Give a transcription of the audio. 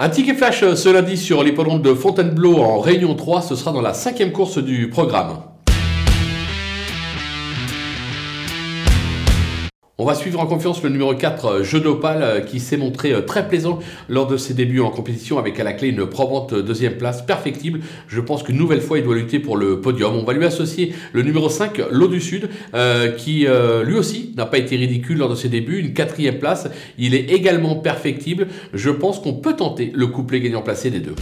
Un ticket flash ce lundi sur l'hippodrome de Fontainebleau en Réunion 3, ce sera dans la cinquième course du programme. On va suivre en confiance le numéro 4, euh, Jeu d'Opale, euh, qui s'est montré euh, très plaisant lors de ses débuts en compétition avec à la clé une probante deuxième place perfectible. Je pense qu'une nouvelle fois, il doit lutter pour le podium. On va lui associer le numéro 5, L'Eau du Sud, qui lui aussi n'a pas été ridicule lors de ses débuts. Une quatrième place. Il est également perfectible. Je pense qu'on peut tenter le couplet gagnant placé des deux.